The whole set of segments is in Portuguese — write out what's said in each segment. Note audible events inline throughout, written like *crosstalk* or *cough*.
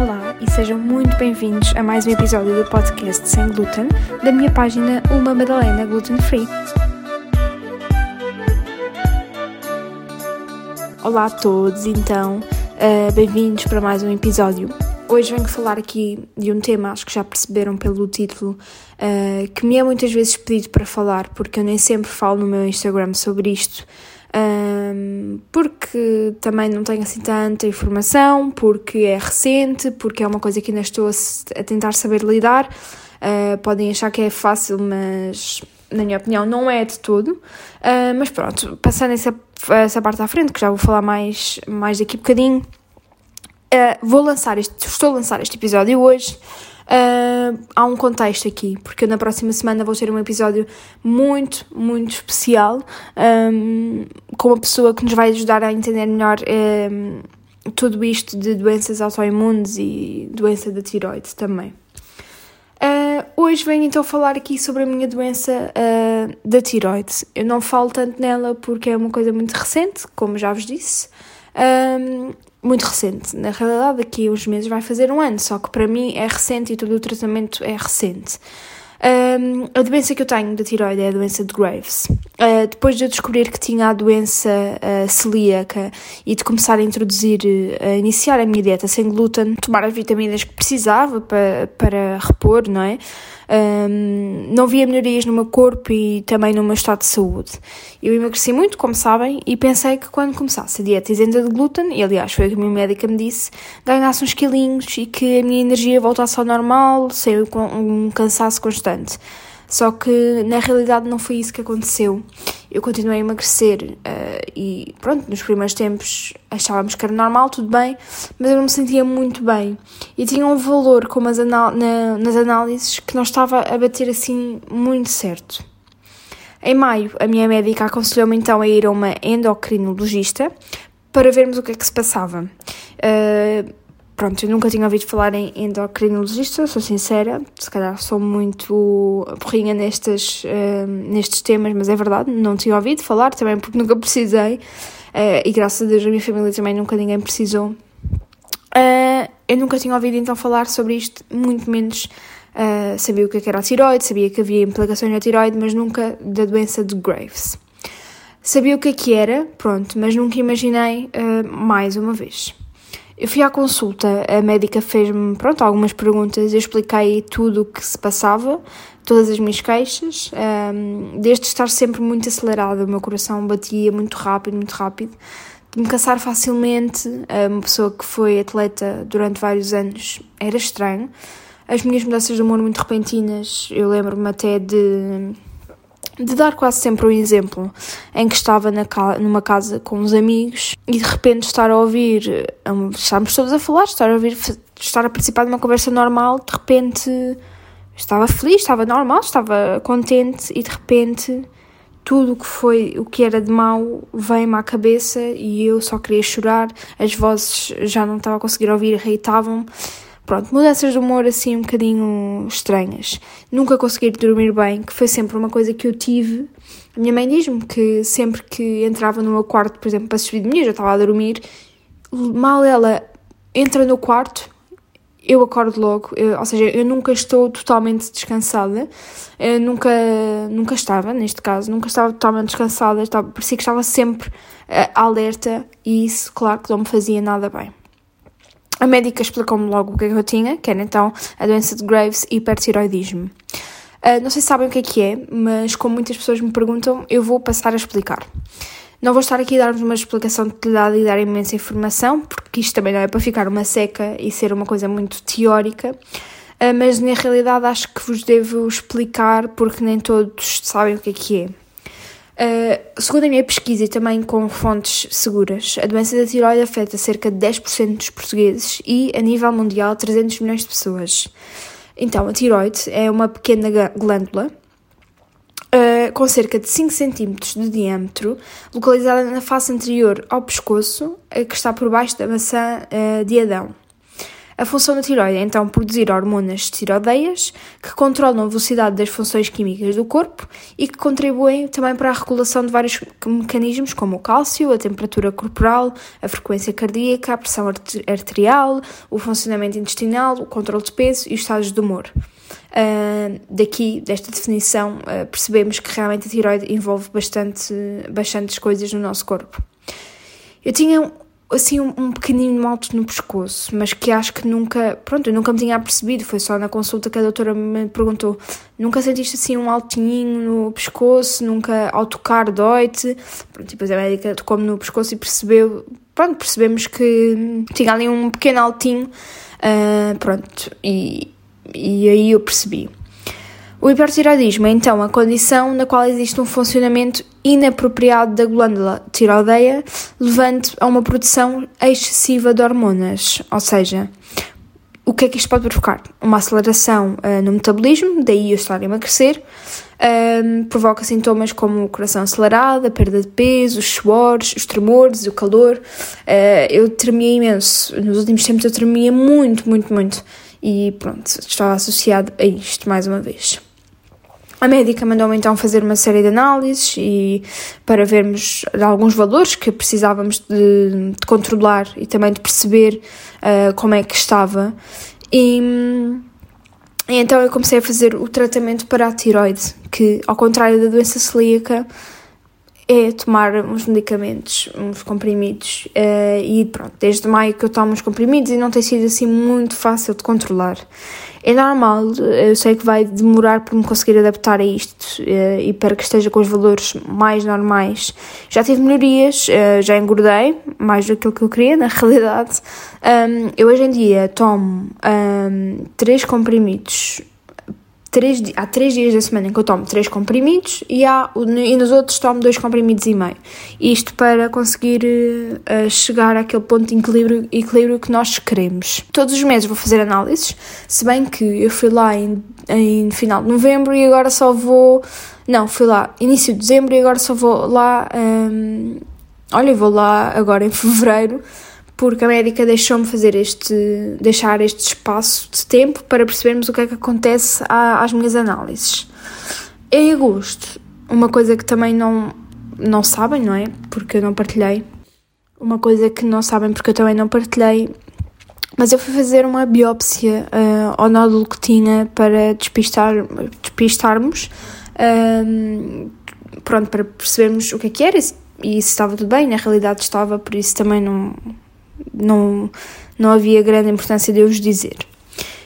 Olá e sejam muito bem-vindos a mais um episódio do podcast Sem Glúten da minha página Uma Madalena Gluten Free. Olá a todos, então, uh, bem-vindos para mais um episódio. Hoje venho falar aqui de um tema, acho que já perceberam pelo título, uh, que me é muitas vezes pedido para falar, porque eu nem sempre falo no meu Instagram sobre isto, um, porque também não tenho assim tanta informação, porque é recente, porque é uma coisa que ainda estou a, a tentar saber lidar. Uh, podem achar que é fácil, mas na minha opinião não é de todo. Uh, mas pronto, passando essa, essa parte à frente, que já vou falar mais, mais daqui a bocadinho. Uh, vou lançar este, estou a lançar este episódio hoje. Uh, há um contexto aqui, porque na próxima semana vou ter um episódio muito, muito especial um, com uma pessoa que nos vai ajudar a entender melhor um, tudo isto de doenças autoimunes e doença da tiroide também. Hoje venho então falar aqui sobre a minha doença uh, da tiroide. Eu não falo tanto nela porque é uma coisa muito recente, como já vos disse. Um, muito recente. Na realidade, daqui a uns meses vai fazer um ano, só que para mim é recente e todo o tratamento é recente. Um, a doença que eu tenho da tiroide é a doença de Graves. Uh, depois de eu descobrir que tinha a doença uh, celíaca e de começar a introduzir, uh, a iniciar a minha dieta sem glúten, tomar as vitaminas que precisava para, para repor, não é? Um, não via melhorias no meu corpo e também no meu estado de saúde. Eu emagreci muito, como sabem, e pensei que quando começasse a dieta isenta de glúten, e aliás foi o que a minha médica me disse, ganhasse uns quilinhos e que a minha energia voltasse ao normal, sem um cansaço constante. Só que na realidade não foi isso que aconteceu. Eu continuei a emagrecer uh, e pronto, nos primeiros tempos achávamos que era normal, tudo bem, mas eu não me sentia muito bem. E tinha um valor como as na, nas análises que não estava a bater assim muito certo. Em maio, a minha médica aconselhou-me então a ir a uma endocrinologista para vermos o que é que se passava. Uh, pronto, eu nunca tinha ouvido falar em endocrinologista, sou sincera, se calhar sou muito porrinha nestes, uh, nestes temas, mas é verdade, não tinha ouvido falar também porque nunca precisei, uh, e graças a Deus a minha família também nunca ninguém precisou. Eu nunca tinha ouvido então falar sobre isto, muito menos sabia o que era a tiroide, sabia que havia implicações na tiroide, mas nunca da doença de Graves. Sabia o que é que era, pronto, mas nunca imaginei mais uma vez. Eu fui à consulta, a médica fez-me, pronto, algumas perguntas, eu expliquei tudo o que se passava, todas as minhas queixas, um, desde estar sempre muito acelerada, o meu coração batia muito rápido, muito rápido, de me cansar facilmente, uma pessoa que foi atleta durante vários anos era estranho, as minhas mudanças de humor muito repentinas, eu lembro-me até de de dar quase sempre um exemplo em que estava na numa casa com uns amigos e de repente estar a ouvir, estávamos todos a falar, estar a ouvir, estar a participar de uma conversa normal, de repente estava feliz, estava normal, estava contente e de repente tudo o que foi, o que era de mau veio-me à cabeça e eu só queria chorar, as vozes já não estava a conseguir ouvir, irritavam-me Pronto, mudanças de humor assim um bocadinho estranhas. Nunca consegui dormir bem, que foi sempre uma coisa que eu tive. A minha mãe diz-me que sempre que entrava no meu quarto, por exemplo, para subir de mim, eu já estava a dormir, mal ela entra no quarto, eu acordo logo, eu, ou seja, eu nunca estou totalmente descansada, eu nunca, nunca estava, neste caso, nunca estava totalmente descansada, estava, parecia que estava sempre uh, alerta e isso, claro, que não me fazia nada bem. A médica explicou-me logo o que, é que eu tinha, que era então a doença de Graves e hipertiroidismo. Uh, não sei se sabem o que é que é, mas como muitas pessoas me perguntam, eu vou passar a explicar. Não vou estar aqui a dar-vos uma explicação detalhada e dar imensa informação, porque isto também não é para ficar uma seca e ser uma coisa muito teórica, uh, mas na realidade acho que vos devo explicar porque nem todos sabem o que é que é. Uh, segundo a minha pesquisa e também com fontes seguras, a doença da tiroide afeta cerca de 10% dos portugueses e, a nível mundial, 300 milhões de pessoas. Então, a tiroide é uma pequena glândula uh, com cerca de 5 cm de diâmetro, localizada na face anterior ao pescoço, uh, que está por baixo da maçã de Adão. A função da tiroide é então produzir hormonas tiroideias que controlam a velocidade das funções químicas do corpo e que contribuem também para a regulação de vários mecanismos como o cálcio, a temperatura corporal, a frequência cardíaca, a pressão arterial, o funcionamento intestinal, o controle de peso e os estados de humor. Uh, daqui, desta definição, uh, percebemos que realmente a tiroide envolve bastante, bastantes coisas no nosso corpo. Eu tinha assim um, um pequenino malto no pescoço, mas que acho que nunca, pronto, eu nunca me tinha percebido, foi só na consulta que a doutora me perguntou, nunca sentiste assim um altinho no pescoço, nunca ao tocar dói-te? Pronto, depois a médica tocou-me no pescoço e percebeu, pronto, percebemos que tinha ali um pequeno altinho, uh, pronto, e e aí eu percebi. O hipertiroidismo é então a condição na qual existe um funcionamento inapropriado da glândula tiroideia, levando a uma produção excessiva de hormonas. Ou seja, o que é que isto pode provocar? Uma aceleração uh, no metabolismo, daí eu estar a emagrecer, um, provoca sintomas como o coração acelerado, a perda de peso, os suores, os tremores, o calor. Uh, eu tremia imenso. Nos últimos tempos eu tremia muito, muito, muito e pronto, estava associado a isto mais uma vez. A médica mandou-me então fazer uma série de análises e para vermos alguns valores que precisávamos de, de controlar e também de perceber uh, como é que estava. E, e, então eu comecei a fazer o tratamento para a tiroide, que ao contrário da doença celíaca, é tomar uns medicamentos, uns comprimidos. Uh, e pronto, desde maio que eu tomo os comprimidos e não tem sido assim muito fácil de controlar. É normal, eu sei que vai demorar para me conseguir adaptar a isto uh, e para que esteja com os valores mais normais. Já tive melhorias, uh, já engordei mais do que eu queria, *laughs* na realidade. Eu hoje em dia tomo um, três comprimidos três, há três dias da semana em que eu tomo três comprimidos e, há, e nos outros tomo dois comprimidos e meio. Isto para conseguir uh, chegar àquele ponto de equilíbrio, equilíbrio que nós queremos. Todos os meses vou fazer análises, se bem que eu fui lá em, em final de novembro e agora só vou. Não, fui lá início de dezembro e agora só vou lá. Um, olha, vou lá agora em *laughs* fevereiro porque a médica deixou-me fazer este, deixar este espaço de tempo para percebermos o que é que acontece às minhas análises. Em agosto, uma coisa que também não, não sabem, não é? Porque eu não partilhei. Uma coisa que não sabem porque eu também não partilhei. Mas eu fui fazer uma biópsia uh, ao nódulo que tinha para despistar, despistarmos. Uh, pronto, para percebermos o que é que era e se estava tudo bem. Na realidade estava, por isso também não, não, não havia grande importância de eu vos dizer.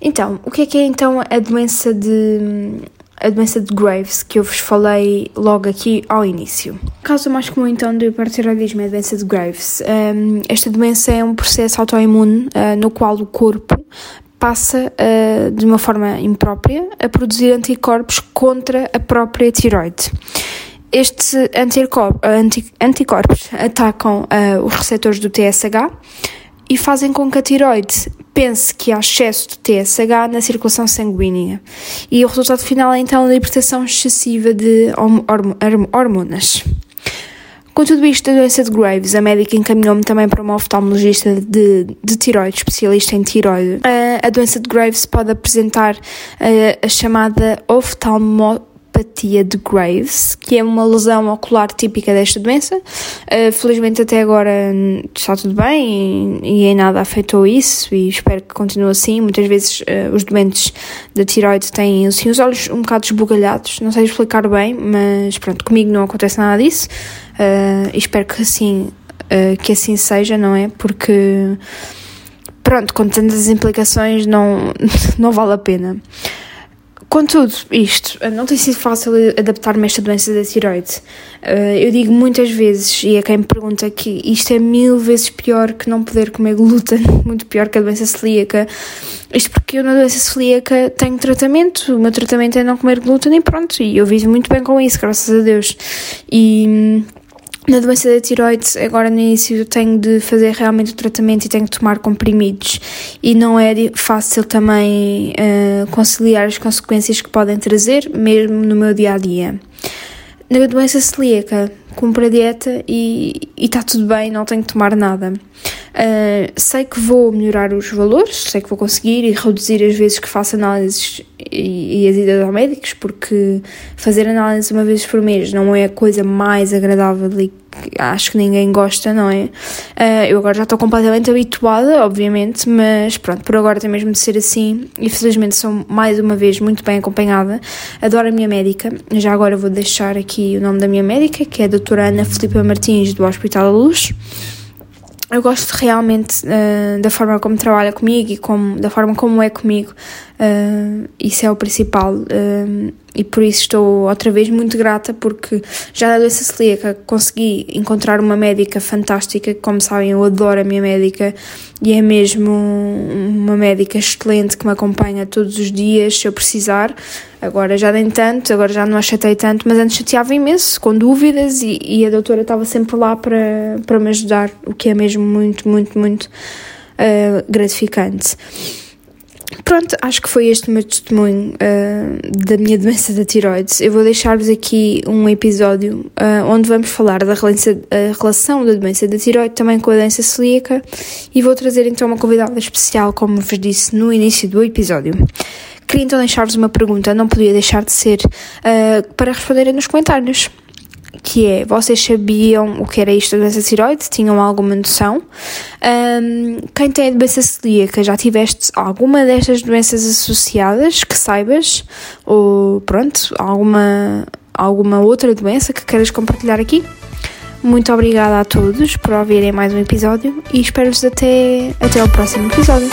Então, o que é que é então a doença de a doença de Graves que eu vos falei logo aqui ao início. A causa mais comum então do hipertiroidismo é a doença de Graves. Um, esta doença é um processo autoimune uh, no qual o corpo passa uh, de uma forma imprópria a produzir anticorpos contra a própria tiroide. Estes anticorpos atacam uh, os receptores do TSH e fazem com que a tiroide pense que há excesso de TSH na circulação sanguínea. E o resultado final é então a libertação excessiva de hormonas. Com tudo isto da doença de Graves, a médica encaminhou-me também para uma oftalmologista de, de tiroide, especialista em tiroide. Uh, a doença de Graves pode apresentar uh, a chamada oftalmo de Graves, que é uma lesão ocular típica desta doença. Uh, felizmente até agora está tudo bem e, e em nada afetou isso e espero que continue assim. Muitas vezes uh, os doentes da tiroide têm assim, os olhos um bocado esbugalhados, não sei explicar bem, mas pronto, comigo não acontece nada disso uh, espero que assim, que assim seja, não é? Porque pronto, com tantas implicações não, *laughs* não vale a pena. Contudo, isto não tem sido fácil adaptar-me a esta doença da tiroide. Eh, eu digo muitas vezes, e a quem me pergunta, que isto é mil vezes pior que não poder comer glúten, *laughs* muito pior que a doença celíaca. Isto porque eu na doença celíaca tenho tratamento, o meu tratamento é não comer glúten e pronto, e eu vivo muito bem com isso, graças a Deus. E na doença da tiroide, agora no início, tenho de fazer realmente o tratamento e tenho de tomar comprimidos. E não é fácil também uh, conciliar as consequências que podem trazer, mesmo no meu dia a dia. Na doença celíaca, cumpro a dieta e está tudo bem, não tenho que tomar nada. Uh, sei que vou melhorar os valores, sei que vou conseguir e reduzir as vezes que faço análises e, e as idas ao médicos, porque fazer análise uma vez por mês não é a coisa mais agradável e acho que ninguém gosta, não é? Uh, eu agora já estou completamente habituada, obviamente, mas pronto, por agora tem mesmo de ser assim e felizmente sou mais uma vez muito bem acompanhada. Adoro a minha médica, já agora vou deixar aqui o nome da minha médica, que é a doutora Ana Filipe Martins, do Hospital da Luz eu gosto realmente uh, da forma como trabalha comigo e como, da forma como é comigo. Uh, isso é o principal. Uh, e por isso estou outra vez muito grata porque já na doença celíaca consegui encontrar uma médica fantástica. Como sabem, eu adoro a minha médica e é mesmo uma médica excelente que me acompanha todos os dias se eu precisar. Agora já nem tanto, agora já não a chatei tanto, mas antes chateava imenso, com dúvidas, e, e a doutora estava sempre lá para, para me ajudar, o que é mesmo muito, muito, muito uh, gratificante. Pronto, acho que foi este o meu testemunho uh, da minha doença da tiroides. Eu vou deixar-vos aqui um episódio uh, onde vamos falar da relação da doença da tiroide também com a doença celíaca e vou trazer então uma convidada especial, como vos disse no início do episódio. Queria então deixar-vos uma pergunta, não podia deixar de ser, uh, para responderem nos comentários. Que é, vocês sabiam o que era isto da doença tiroide? Tinham alguma noção? Um, quem tem a doença celíaca, já tiveste alguma destas doenças associadas que saibas? Ou, pronto, alguma, alguma outra doença que queiras compartilhar aqui? Muito obrigada a todos por ouvirem mais um episódio e espero-vos até, até ao próximo episódio.